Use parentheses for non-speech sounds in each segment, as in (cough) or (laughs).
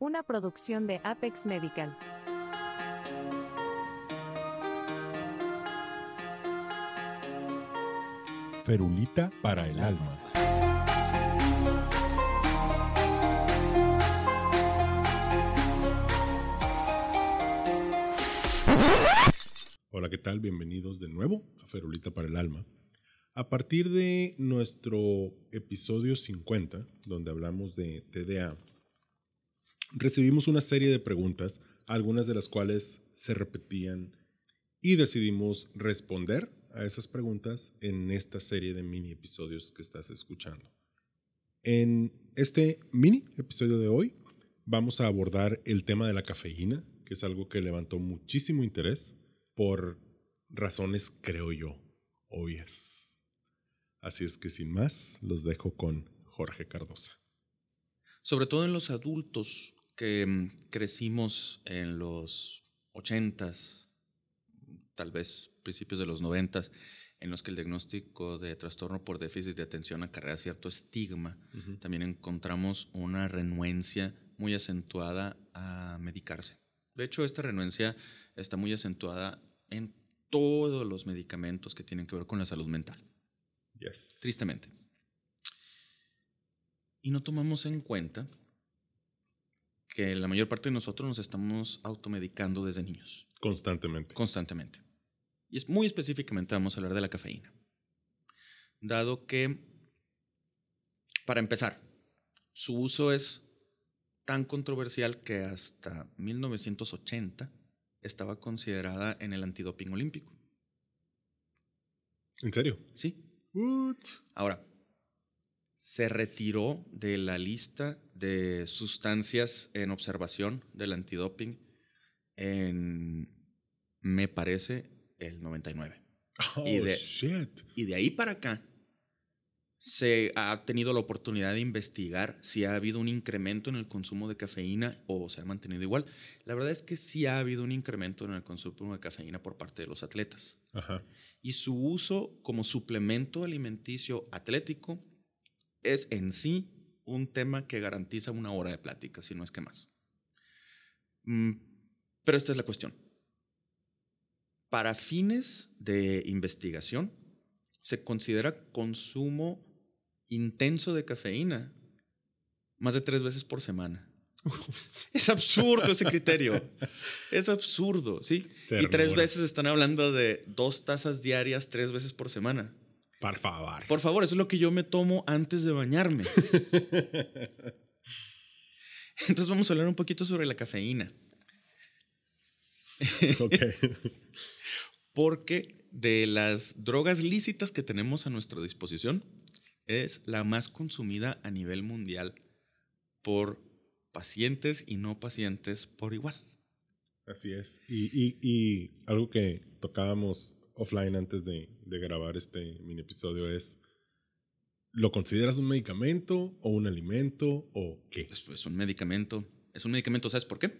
una producción de Apex Medical. Ferulita para el alma. Hola, ¿qué tal? Bienvenidos de nuevo a Ferulita para el alma. A partir de nuestro episodio 50, donde hablamos de TDA, recibimos una serie de preguntas, algunas de las cuales se repetían y decidimos responder a esas preguntas en esta serie de mini episodios que estás escuchando. En este mini episodio de hoy vamos a abordar el tema de la cafeína, que es algo que levantó muchísimo interés por razones, creo yo, obvias. Así es que sin más, los dejo con Jorge Cardosa. Sobre todo en los adultos que mm, crecimos en los ochentas, tal vez principios de los noventas, en los que el diagnóstico de trastorno por déficit de atención acarrea cierto estigma, también encontramos una renuencia muy acentuada a medicarse. De hecho, esta renuencia está muy acentuada en todos los medicamentos que tienen que ver con la salud mental. Yes. Tristemente. Y no tomamos en cuenta que la mayor parte de nosotros nos estamos automedicando desde niños. Constantemente. Constantemente. Y es muy específicamente vamos a hablar de la cafeína. Dado que, para empezar, su uso es tan controversial que hasta 1980 estaba considerada en el antidoping olímpico. ¿En serio? Sí. What? Ahora, se retiró de la lista de sustancias en observación del antidoping en, me parece, el 99. Oh, Y de- shit. Y de ahí para acá, se ha tenido la oportunidad de investigar si ha habido un incremento en el consumo de cafeína o se ha mantenido igual. La verdad es que sí ha habido un incremento en el consumo de cafeína por parte de los atletas. Ajá. Y su uso como suplemento alimenticio atlético es en sí un tema que garantiza una hora de plática, si no es que más. Mm, Pero esta es la cuestión. Para fines de investigación, se considera consumo intenso de cafeína más de tres veces por semana. (laughs) Es absurdo ese criterio. Es absurdo, ¿sí? Y tres veces están hablando de dos tazas diarias, tres veces por semana. Por favor. Por favor, eso es lo que yo me tomo antes de bañarme. (laughs) Entonces vamos a hablar un poquito sobre la cafeína. ok. (laughs) Porque de las drogas lícitas que tenemos a nuestra disposición, es la más consumida a nivel mundial por pacientes y no pacientes por igual. Así es. Y, y- y algo que tocábamos offline antes de, de grabar este mini episodio es, ¿lo consideras un medicamento o un alimento o qué? Es, es un medicamento. Es un medicamento, ¿sabes por qué?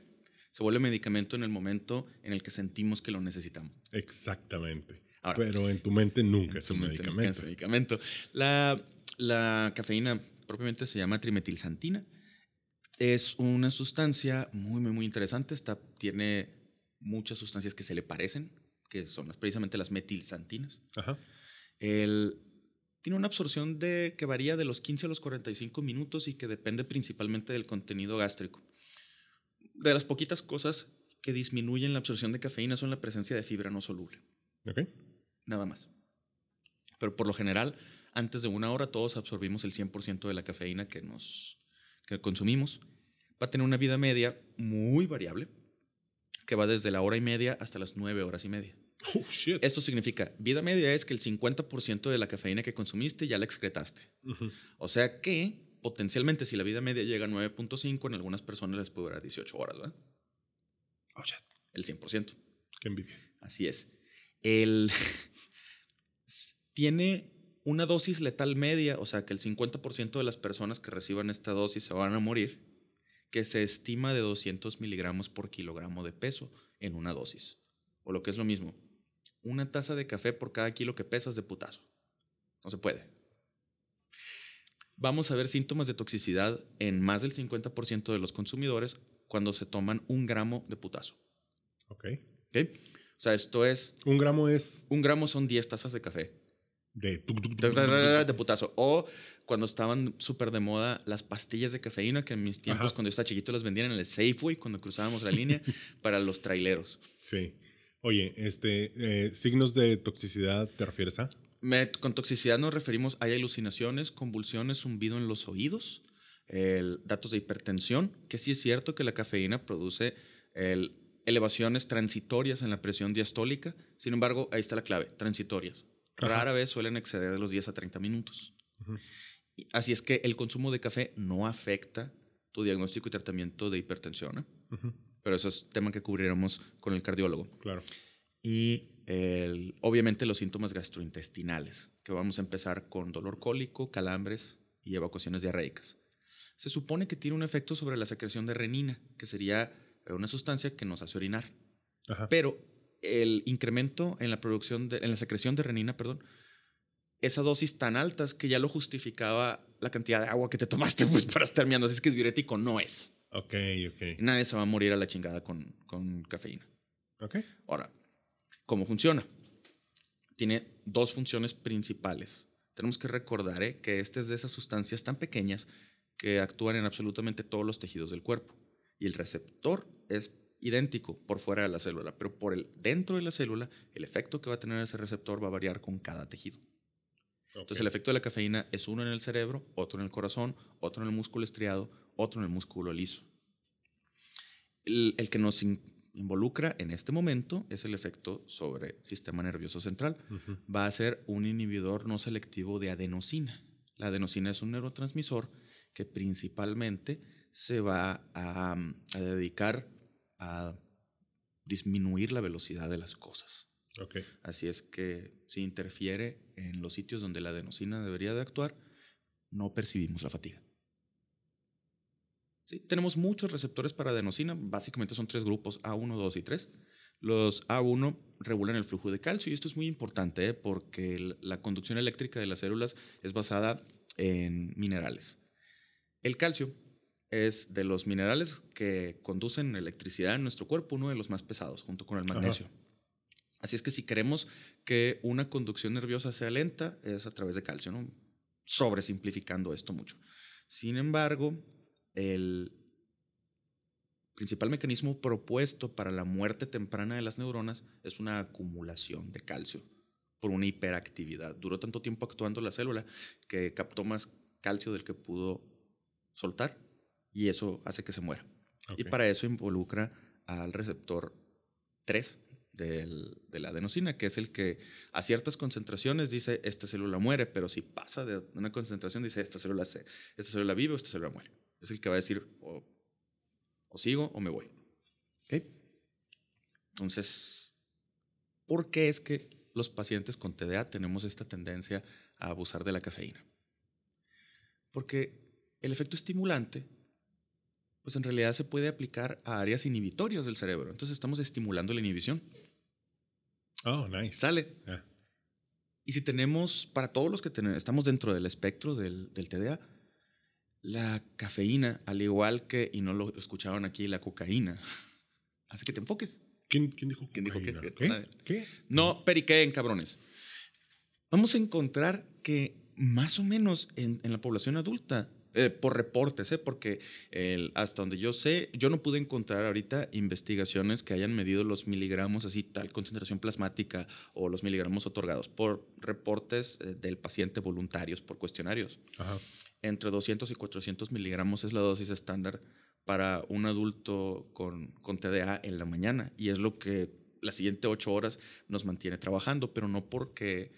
Se vuelve medicamento en el momento en el que sentimos que lo necesitamos. Exactamente. Ahora, Pero en tu mente nunca es un medicamento. es un medicamento. La, la cafeína propiamente se llama trimetilsantina. Es una sustancia muy, muy, muy interesante. Está, tiene muchas sustancias que se le parecen, que son precisamente las metilsantinas. Ajá. El, tiene una absorción de, que varía de los 15 a los 45 minutos y que depende principalmente del contenido gástrico. De las poquitas cosas que disminuyen la absorción de cafeína son la presencia de fibra no soluble nada más. Pero por lo general, antes de una hora todos absorbimos el 100% de la cafeína que nos que consumimos. Va a tener una vida media muy variable, que va desde la hora y media hasta las nueve horas y media. Oh, shit. Esto significa, vida media es que el 50% de la cafeína que consumiste ya la excretaste. O sea que, potencialmente, si la vida media llega a 9.5, en algunas personas les puede durar 18 horas, ¿verdad? Oh, shit. El 100%. Qué envidia. Así es. El (laughs) tiene una dosis letal media, o sea que el 50% de las personas que reciban esta dosis se van a morir, que se estima de 200 miligramos por kilogramo de peso en una dosis. O lo que es lo mismo, una taza de café por cada kilo que pesas de putazo. No se puede. vamos a ver síntomas de toxicidad en más del 50% de los consumidores cuando se toman un gramo de putazo. Ok. ¿ok? O sea, esto es, Un gramo es un gramo son 10 tazas de café. De... tuc, tuc, tuc, putazo. O cuando estaban súper de moda las pastillas de cafeína, que en mis tiempos, Ajá. cuando yo estaba chiquito, las vendían en el Safeway, cuando cruzábamos la línea, (laughs) para los traileros. Sí. Oye, este, eh, signos de toxicidad, ¿te refieres a? Me- con toxicidad nos referimos, hay alucinaciones, convulsiones, zumbido en los oídos, el- datos de hipertensión, que sí es cierto que la cafeína produce el- elevaciones transitorias en la presión diastólica, sin embargo, ahí está la clave, transitorias. Ajá. Rara vez suelen exceder de los 10 a 30 minutos. Así es que el consumo de café no afecta tu diagnóstico y tratamiento de hipertensión, ¿eh? Pero eso es tema que cubriremos con el cardiólogo Claro. y el- obviamente los síntomas gastrointestinales, que vamos a empezar con dolor cólico, calambres y evacuaciones diarreicas. Se supone que tiene un efecto sobre la secreción de renina, que sería una sustancia que nos hace orinar. Ajá. Pero el incremento en la producción de, en la secreción de renina, perdón, esa dosis tan altas que ya lo justificaba la cantidad de agua que te tomaste (laughs) pues, para estar meando. Así es que diurético no es. Ok, ok. Nadie se va a morir a la chingada con, con cafeína. Ok. Ahora, ¿cómo funciona? Tiene dos funciones principales. Tenemos que recordar ¿eh? que esta es de esas sustancias tan pequeñas que actúan en absolutamente todos los tejidos del cuerpo. Y el receptor es idéntico por fuera de la célula, pero por el dentro de la célula, el efecto que va a tener ese receptor va a variar con cada tejido. Entonces, el efecto de la cafeína es uno en el cerebro, otro en el corazón, otro en el músculo estriado, otro en el músculo liso. El, el que nos in- involucra en este momento es el efecto sobre el sistema nervioso central. Va a ser un inhibidor no selectivo de adenosina. La adenosina es un neurotransmisor que principalmente se va a, a dedicar a disminuir la velocidad de las cosas. Así es que si interfiere en los sitios donde la adenosina debería de actuar, no percibimos la fatiga. Sí, tenemos muchos receptores para adenosina, básicamente son tres grupos, A1, 2 y 3. Los A1 regulan el flujo de calcio y esto es muy importante ¿eh? porque la conducción eléctrica de las células es basada en minerales. El calcio es de los minerales que conducen electricidad en nuestro cuerpo uno de los más pesados, junto con el Ajá. magnesio. Así es que si queremos que una conducción nerviosa sea lenta, es a través de calcio, ¿no? Sobresimplificando esto mucho. Sin embargo, el principal mecanismo propuesto para la muerte temprana de las neuronas es una acumulación de calcio por una hiperactividad. Duró tanto tiempo actuando la célula que captó más calcio del que pudo soltar y eso hace que se muera. Y para eso involucra al receptor 3 del- de la adenosina, que es el que a ciertas concentraciones dice esta célula muere, pero si pasa de una concentración dice esta célula, se, esta célula vive o esta célula muere. Es el que va a decir o, o sigo o me voy. Entonces, ¿por qué es que los pacientes con TDA tenemos esta tendencia a abusar de la cafeína? Porque el efecto estimulante pues en realidad se puede aplicar a áreas inhibitorias del cerebro. Entonces estamos estimulando la inhibición. Oh, nice. Sale. Ah, Y si tenemos, para todos los que tenemos, estamos dentro del espectro del, del TDA, la cafeína, al igual que, y no lo escuchaban aquí, la cocaína, (laughs) hace que te enfoques. ¿Quién, quién dijo ¿Quién dijo que-? ¿Qué? ¿Qué? No periqueen, cabrones. Vamos a encontrar que más o menos en, en la población adulta, eh, por reportes, eh, porque el- hasta donde yo sé, yo no pude encontrar ahorita investigaciones que hayan medido los miligramos, así tal concentración plasmática o los miligramos otorgados, por reportes eh, del paciente voluntarios, por cuestionarios Ajá. entre 200 y 400 miligramos es la dosis estándar para un adulto con, con TDA en la mañana y es lo que las siguientes ocho horas nos mantiene trabajando, pero no porque,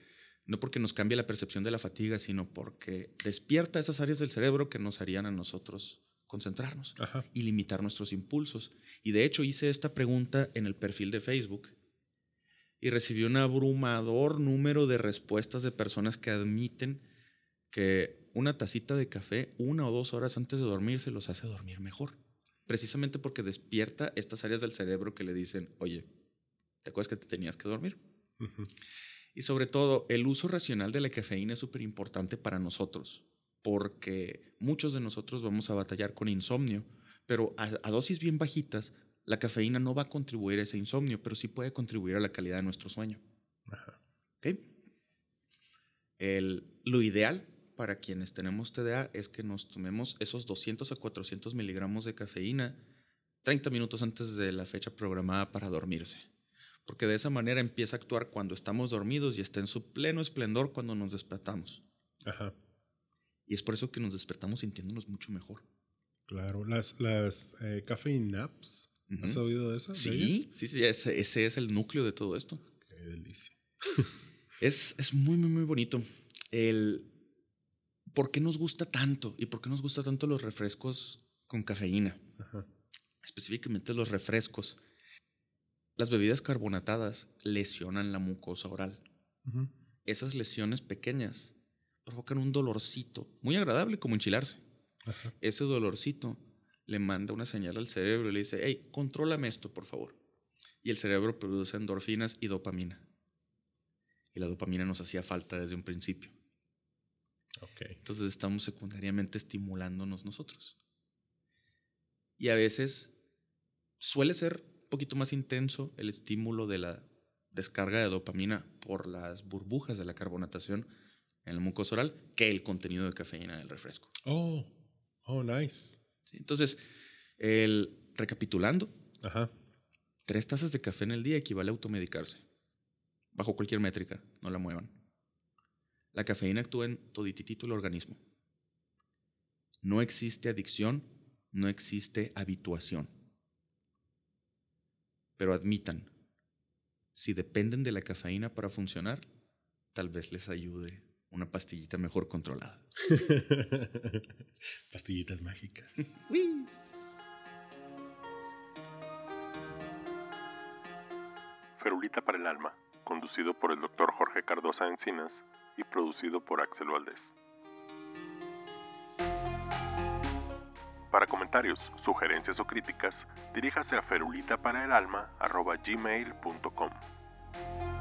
no porque nos cambie la percepción de la fatiga, sino porque despierta esas áreas del cerebro que nos harían a nosotros concentrarnos Ajá. y limitar nuestros impulsos. Y de hecho hice esta pregunta en el perfil de Facebook y recibí un abrumador número de respuestas de personas que admiten que una tacita de café una o dos horas antes de dormir se los hace dormir mejor. Precisamente porque despierta estas áreas del cerebro que le dicen, oye, ¿te acuerdas que te tenías que dormir? Ujú. Y sobre todo, el uso racional de la cafeína es súper importante para nosotros. porque muchos de nosotros vamos a batallar con insomnio, pero a, a dosis bien bajitas, la cafeína no va a contribuir a ese insomnio, pero sí puede contribuir a la calidad de nuestro sueño. Ajá. El, lo ideal para quienes tenemos TDA es que nos tomemos esos 200 a 400 miligramos de cafeína 30 minutos antes de la fecha programada para dormirse. Porque de esa manera empieza a actuar cuando estamos dormidos y está en su pleno esplendor cuando nos despertamos. Ajá. Y es por eso que nos despertamos sintiéndonos mucho mejor. Claro. Las, las eh, caffeine naps. ¿Has Ujú. oído de esas? de Sí, ellas? sí, sí, ese, ese es el núcleo de todo esto. Qué delicia. Es, es muy, muy, muy bonito. El, ¿Por qué nos gusta tanto? ¿Y por qué nos gusta tanto los refrescos con cafeína? Ajá. Específicamente los refrescos. Las bebidas carbonatadas lesionan la mucosa oral. Esas lesiones pequeñas provocan un dolorcito muy agradable como enchilarse. Ajá. Ese dolorcito le manda una señal al cerebro y le dice, hey, contrólame esto, por favor. Y el cerebro produce endorfinas y dopamina. Y la dopamina nos hacía falta desde un principio. Ok. Entonces estamos secundariamente estimulándonos nosotros. Y a veces suele ser poquito más intenso el estímulo de la descarga de dopamina por las burbujas de la carbonatación en la mucosa oral que el contenido de cafeína del refresco. Oh. Oh, nice. ¿sí? Entonces, el, recapitulando, Ajá. tres tazas de café en el día equivale a automedicarse. Bajo cualquier métrica, no la muevan. La cafeína actúa en todititito el organismo. No existe adicción, no existe habituación. Pero admitan, si dependen de la cafeína para funcionar, tal vez les ayude una pastillita mejor controlada. (laughs) Pastillitas mágicas. Ferulita para el Alma, conducido por el Dr. Jorge Cardosa Encinas y producido por Axel Valdés. Para comentarios, sugerencias o críticas, diríjase a ferulitaparaelalma.gmail.com.